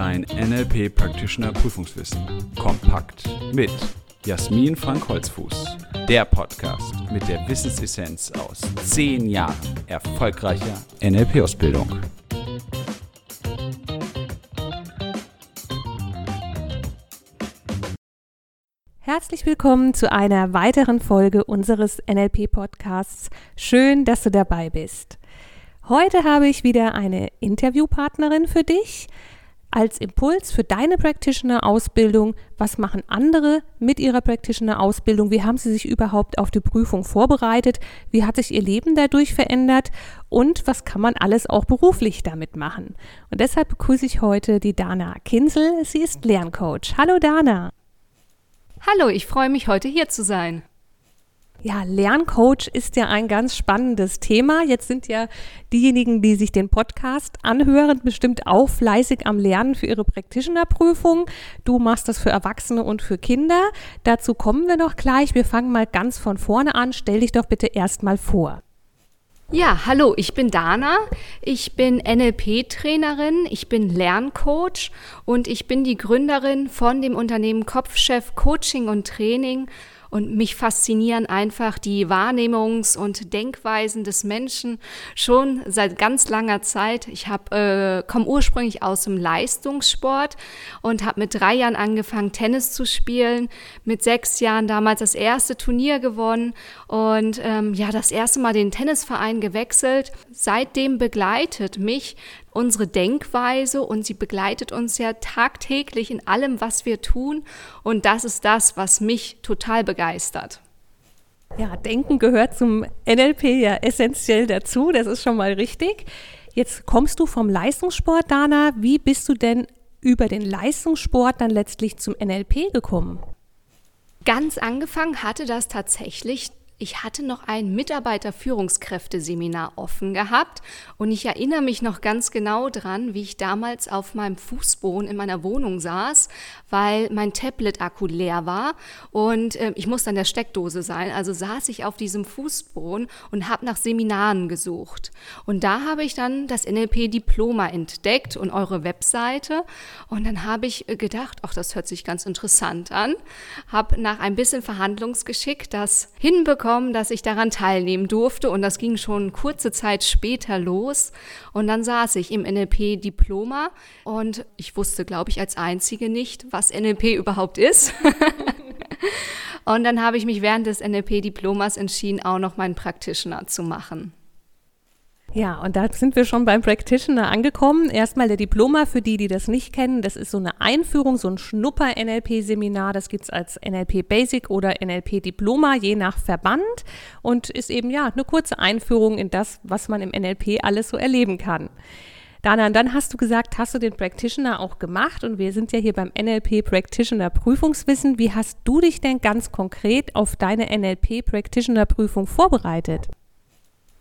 Dein NLP Practitioner Prüfungswissen. Kompakt mit Jasmin Frank Holzfuß. Der Podcast mit der Wissensessenz aus zehn Jahren erfolgreicher NLP-Ausbildung. Herzlich willkommen zu einer weiteren Folge unseres NLP-Podcasts. Schön, dass du dabei bist. Heute habe ich wieder eine Interviewpartnerin für dich als Impuls für deine Practitioner-Ausbildung. Was machen andere mit ihrer Practitioner-Ausbildung? Wie haben sie sich überhaupt auf die Prüfung vorbereitet? Wie hat sich ihr Leben dadurch verändert? Und was kann man alles auch beruflich damit machen? Und deshalb begrüße ich heute die Dana Kinsel. Sie ist Lerncoach. Hallo Dana. Hallo, ich freue mich heute hier zu sein. Ja, Lerncoach ist ja ein ganz spannendes Thema. Jetzt sind ja diejenigen, die sich den Podcast anhören, bestimmt auch fleißig am Lernen für ihre Practitioner-Prüfung. Du machst das für Erwachsene und für Kinder. Dazu kommen wir noch gleich. Wir fangen mal ganz von vorne an. Stell dich doch bitte erstmal vor. Ja, hallo, ich bin Dana. Ich bin NLP-Trainerin, ich bin Lerncoach und ich bin die Gründerin von dem Unternehmen Kopfchef Coaching und Training und mich faszinieren einfach die Wahrnehmungs- und Denkweisen des Menschen schon seit ganz langer Zeit. Ich äh, komme ursprünglich aus dem Leistungssport und habe mit drei Jahren angefangen, Tennis zu spielen. Mit sechs Jahren damals das erste Turnier gewonnen und ähm, ja, das erste Mal den Tennisverein gewechselt. Seitdem begleitet mich unsere Denkweise und sie begleitet uns ja tagtäglich in allem, was wir tun. Und das ist das, was mich total begeistert. Ja, Denken gehört zum NLP ja essentiell dazu, das ist schon mal richtig. Jetzt kommst du vom Leistungssport, Dana. Wie bist du denn über den Leistungssport dann letztlich zum NLP gekommen? Ganz angefangen hatte das tatsächlich ich hatte noch ein Mitarbeiterführungskräfteseminar offen gehabt und ich erinnere mich noch ganz genau dran, wie ich damals auf meinem Fußboden in meiner Wohnung saß, weil mein Tablet-Akku leer war und äh, ich musste an der Steckdose sein. Also saß ich auf diesem Fußboden und habe nach Seminaren gesucht. Und da habe ich dann das NLP-Diploma entdeckt und eure Webseite. Und dann habe ich äh, gedacht, ach, das hört sich ganz interessant an. Habe nach ein bisschen Verhandlungsgeschick das hinbekommen bekommen, dass ich daran teilnehmen durfte und das ging schon kurze Zeit später los und dann saß ich im NLP Diploma und ich wusste, glaube ich, als einzige nicht, was NLP überhaupt ist. und dann habe ich mich während des NLP Diplomas entschieden, auch noch meinen Practitioner zu machen. Ja, und da sind wir schon beim Practitioner angekommen. Erstmal der Diploma für die, die das nicht kennen. Das ist so eine Einführung, so ein Schnupper-NLP-Seminar. Das gibt's als NLP Basic oder NLP Diploma, je nach Verband. Und ist eben ja eine kurze Einführung in das, was man im NLP alles so erleben kann. Dana, dann hast du gesagt, hast du den Practitioner auch gemacht und wir sind ja hier beim NLP Practitioner Prüfungswissen. Wie hast du dich denn ganz konkret auf deine NLP Practitioner Prüfung vorbereitet?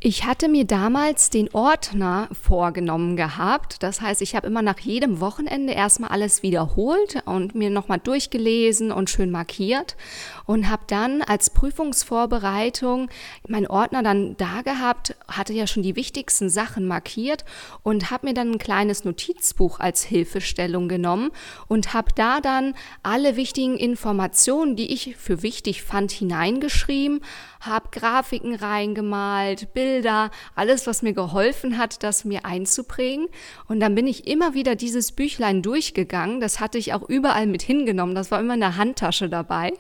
Ich hatte mir damals den Ordner vorgenommen gehabt. Das heißt, ich habe immer nach jedem Wochenende erstmal alles wiederholt und mir nochmal durchgelesen und schön markiert und habe dann als Prüfungsvorbereitung meinen Ordner dann da gehabt, hatte ja schon die wichtigsten Sachen markiert und habe mir dann ein kleines Notizbuch als Hilfestellung genommen und habe da dann alle wichtigen Informationen, die ich für wichtig fand, hineingeschrieben, habe Grafiken reingemalt, Bilder, alles, was mir geholfen hat, das mir einzuprägen. Und dann bin ich immer wieder dieses Büchlein durchgegangen. Das hatte ich auch überall mit hingenommen. Das war immer in der Handtasche dabei.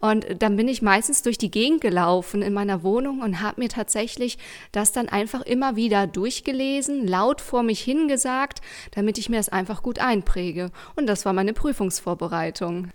Und dann bin ich meistens durch die Gegend gelaufen in meiner Wohnung und habe mir tatsächlich das dann einfach immer wieder durchgelesen, laut vor mich hingesagt, damit ich mir das einfach gut einpräge. Und das war meine Prüfungsvorbereitung.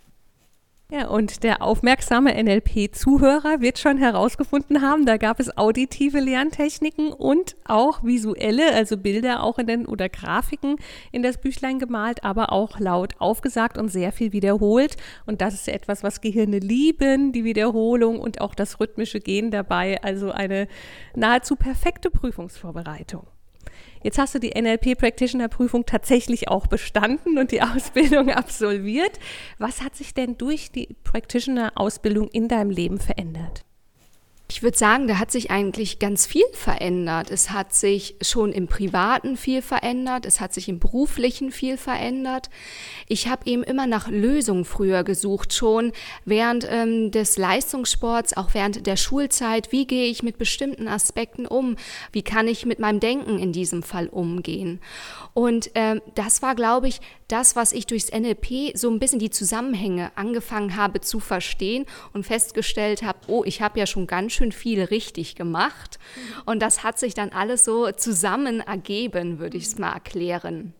Ja, und der aufmerksame NLP-Zuhörer wird schon herausgefunden haben, da gab es auditive Lerntechniken und auch visuelle, also Bilder auch in den oder Grafiken in das Büchlein gemalt, aber auch laut aufgesagt und sehr viel wiederholt. Und das ist etwas, was Gehirne lieben, die Wiederholung und auch das rhythmische Gehen dabei. Also eine nahezu perfekte Prüfungsvorbereitung. Jetzt hast du die NLP Practitioner Prüfung tatsächlich auch bestanden und die Ausbildung absolviert. Was hat sich denn durch die Practitioner Ausbildung in deinem Leben verändert? Ich würde sagen, da hat sich eigentlich ganz viel verändert. Es hat sich schon im Privaten viel verändert, es hat sich im Beruflichen viel verändert. Ich habe eben immer nach Lösungen früher gesucht, schon während ähm, des Leistungssports, auch während der Schulzeit. Wie gehe ich mit bestimmten Aspekten um? Wie kann ich mit meinem Denken in diesem Fall umgehen? Und ähm, das war, glaube ich, das, was ich durchs NLP so ein bisschen die Zusammenhänge angefangen habe zu verstehen und festgestellt habe, oh, ich habe ja schon ganz schön viel richtig gemacht. Und das hat sich dann alles so zusammen ergeben, würde ich es mal erklären.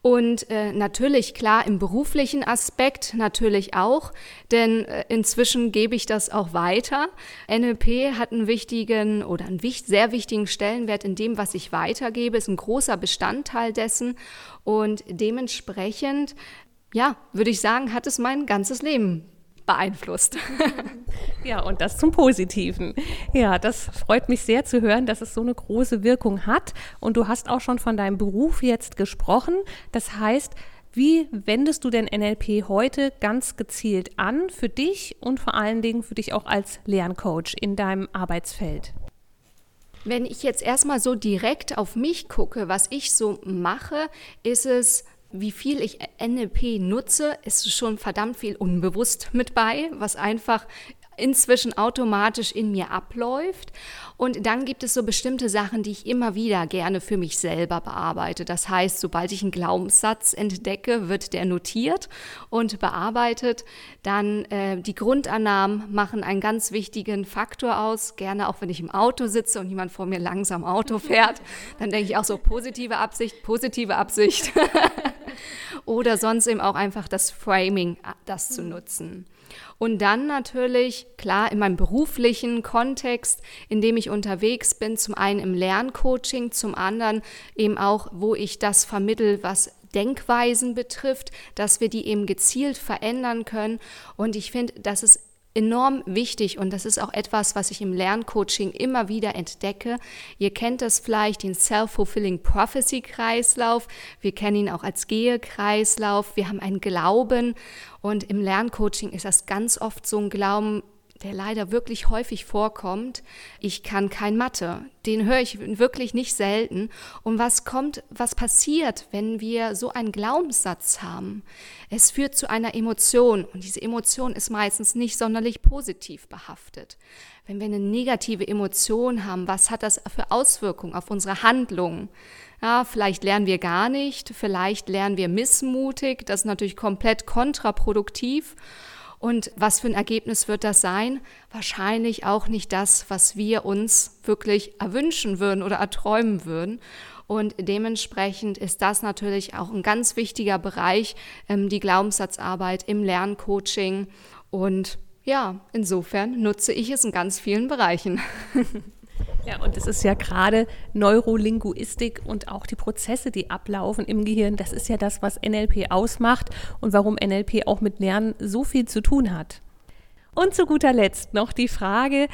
Und äh, natürlich, klar, im beruflichen Aspekt natürlich auch, denn äh, inzwischen gebe ich das auch weiter. NLP hat einen wichtigen oder einen wichtig, sehr wichtigen Stellenwert in dem, was ich weitergebe, ist ein großer Bestandteil dessen. Und dementsprechend, ja, würde ich sagen, hat es mein ganzes Leben beeinflusst. Ja, und das zum Positiven. Ja, das freut mich sehr zu hören, dass es so eine große Wirkung hat. Und du hast auch schon von deinem Beruf jetzt gesprochen. Das heißt, wie wendest du denn NLP heute ganz gezielt an für dich und vor allen Dingen für dich auch als Lerncoach in deinem Arbeitsfeld? Wenn ich jetzt erstmal so direkt auf mich gucke, was ich so mache, ist es wie viel ich NLP nutze, ist schon verdammt viel unbewusst mit bei, was einfach inzwischen automatisch in mir abläuft. Und dann gibt es so bestimmte Sachen, die ich immer wieder gerne für mich selber bearbeite. Das heißt, sobald ich einen Glaubenssatz entdecke, wird der notiert und bearbeitet. Dann äh, die Grundannahmen machen einen ganz wichtigen Faktor aus. Gerne auch, wenn ich im Auto sitze und jemand vor mir langsam Auto fährt, dann denke ich auch so positive Absicht, positive Absicht. Oder sonst eben auch einfach das Framing, das zu nutzen. Und dann natürlich, klar, in meinem beruflichen Kontext, in dem ich unterwegs bin, zum einen im Lerncoaching, zum anderen eben auch, wo ich das vermittel, was Denkweisen betrifft, dass wir die eben gezielt verändern können. Und ich finde, das ist enorm wichtig und das ist auch etwas, was ich im Lerncoaching immer wieder entdecke. Ihr kennt das vielleicht, den Self-Fulfilling Prophecy Kreislauf. Wir kennen ihn auch als Gehe-Kreislauf. Wir haben einen Glauben und im Lerncoaching ist das ganz oft so ein Glauben, der leider wirklich häufig vorkommt. Ich kann kein Mathe. Den höre ich wirklich nicht selten. Und was kommt, was passiert, wenn wir so einen Glaubenssatz haben? Es führt zu einer Emotion und diese Emotion ist meistens nicht sonderlich positiv behaftet. Wenn wir eine negative Emotion haben, was hat das für Auswirkungen auf unsere Handlungen? Ja, vielleicht lernen wir gar nicht, vielleicht lernen wir missmutig, das ist natürlich komplett kontraproduktiv. Und was für ein Ergebnis wird das sein? Wahrscheinlich auch nicht das, was wir uns wirklich erwünschen würden oder erträumen würden. Und dementsprechend ist das natürlich auch ein ganz wichtiger Bereich, ähm, die Glaubenssatzarbeit im Lerncoaching. Und ja, insofern nutze ich es in ganz vielen Bereichen. Ja, und es ist ja gerade Neurolinguistik und auch die Prozesse, die ablaufen im Gehirn, das ist ja das, was NLP ausmacht und warum NLP auch mit Lernen so viel zu tun hat. Und zu guter Letzt noch die Frage,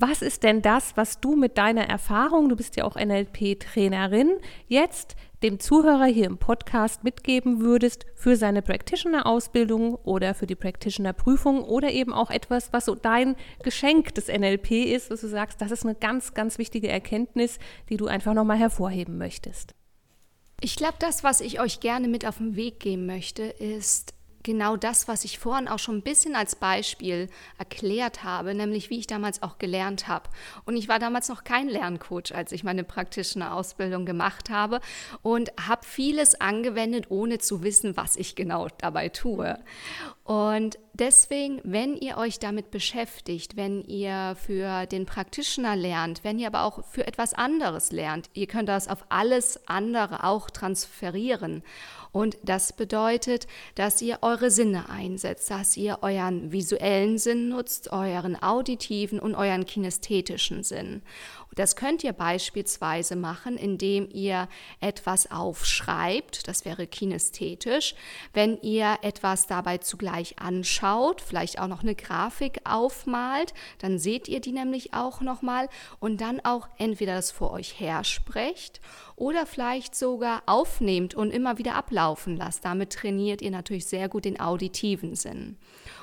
was ist denn das, was du mit deiner Erfahrung, du bist ja auch NLP-Trainerin, jetzt dem Zuhörer hier im Podcast mitgeben würdest für seine Practitioner-Ausbildung oder für die Practitioner-Prüfung oder eben auch etwas, was so dein Geschenk des NLP ist, was du sagst, das ist eine ganz, ganz wichtige Erkenntnis, die du einfach nochmal hervorheben möchtest. Ich glaube, das, was ich euch gerne mit auf den Weg geben möchte, ist, genau das, was ich vorhin auch schon ein bisschen als Beispiel erklärt habe, nämlich wie ich damals auch gelernt habe. Und ich war damals noch kein Lerncoach, als ich meine praktische Ausbildung gemacht habe und habe vieles angewendet, ohne zu wissen, was ich genau dabei tue. Und deswegen, wenn ihr euch damit beschäftigt, wenn ihr für den Practitioner lernt, wenn ihr aber auch für etwas anderes lernt, ihr könnt das auf alles andere auch transferieren. Und das bedeutet, dass ihr eure Sinne einsetzt, dass ihr euren visuellen Sinn nutzt, euren auditiven und euren kinästhetischen Sinn. Das könnt ihr beispielsweise machen, indem ihr etwas aufschreibt, das wäre kinästhetisch, wenn ihr etwas dabei zugleich gleich anschaut, vielleicht auch noch eine Grafik aufmalt, dann seht ihr die nämlich auch nochmal und dann auch entweder das vor euch hersprecht oder vielleicht sogar aufnehmt und immer wieder ablaufen lasst. Damit trainiert ihr natürlich sehr gut den auditiven Sinn.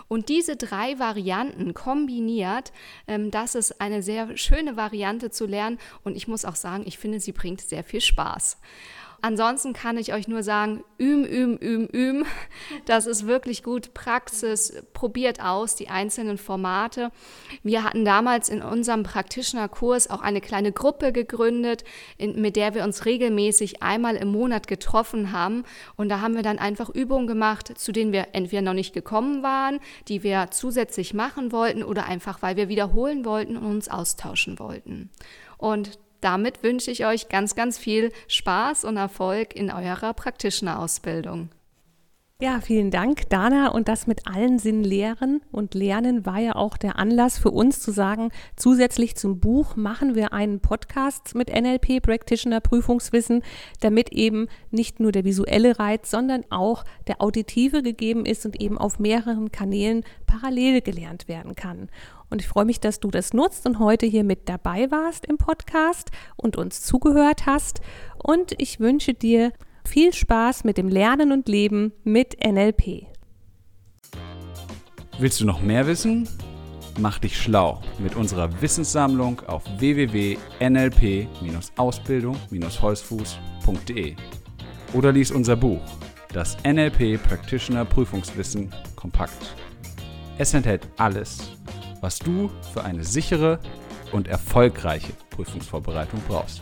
Und diese drei Varianten kombiniert, ähm, das ist eine sehr schöne Variante zu lernen und ich muss auch sagen, ich finde, sie bringt sehr viel Spaß. Ansonsten kann ich euch nur sagen, üben, üben, üben, üben. Das ist wirklich gut. Praxis, probiert aus die einzelnen Formate. Wir hatten damals in unserem Practitioner-Kurs auch eine kleine Gruppe gegründet, in, mit der wir uns regelmäßig einmal im Monat getroffen haben. Und da haben wir dann einfach Übungen gemacht, zu denen wir entweder noch nicht gekommen waren, die wir zusätzlich machen wollten oder einfach, weil wir wiederholen wollten und uns austauschen wollten. Und damit wünsche ich euch ganz, ganz viel Spaß und Erfolg in eurer praktischen Ausbildung. Ja, vielen Dank, Dana. Und das mit allen Sinnen lehren und lernen war ja auch der Anlass für uns zu sagen, zusätzlich zum Buch machen wir einen Podcast mit NLP Practitioner Prüfungswissen, damit eben nicht nur der visuelle Reiz, sondern auch der auditive gegeben ist und eben auf mehreren Kanälen parallel gelernt werden kann. Und ich freue mich, dass du das nutzt und heute hier mit dabei warst im Podcast und uns zugehört hast. Und ich wünsche dir viel Spaß mit dem Lernen und Leben mit NLP. Willst du noch mehr wissen? Mach dich schlau mit unserer Wissenssammlung auf www.nlp-ausbildung-holzfuß.de oder lies unser Buch, das NLP Practitioner Prüfungswissen kompakt. Es enthält alles, was du für eine sichere und erfolgreiche Prüfungsvorbereitung brauchst.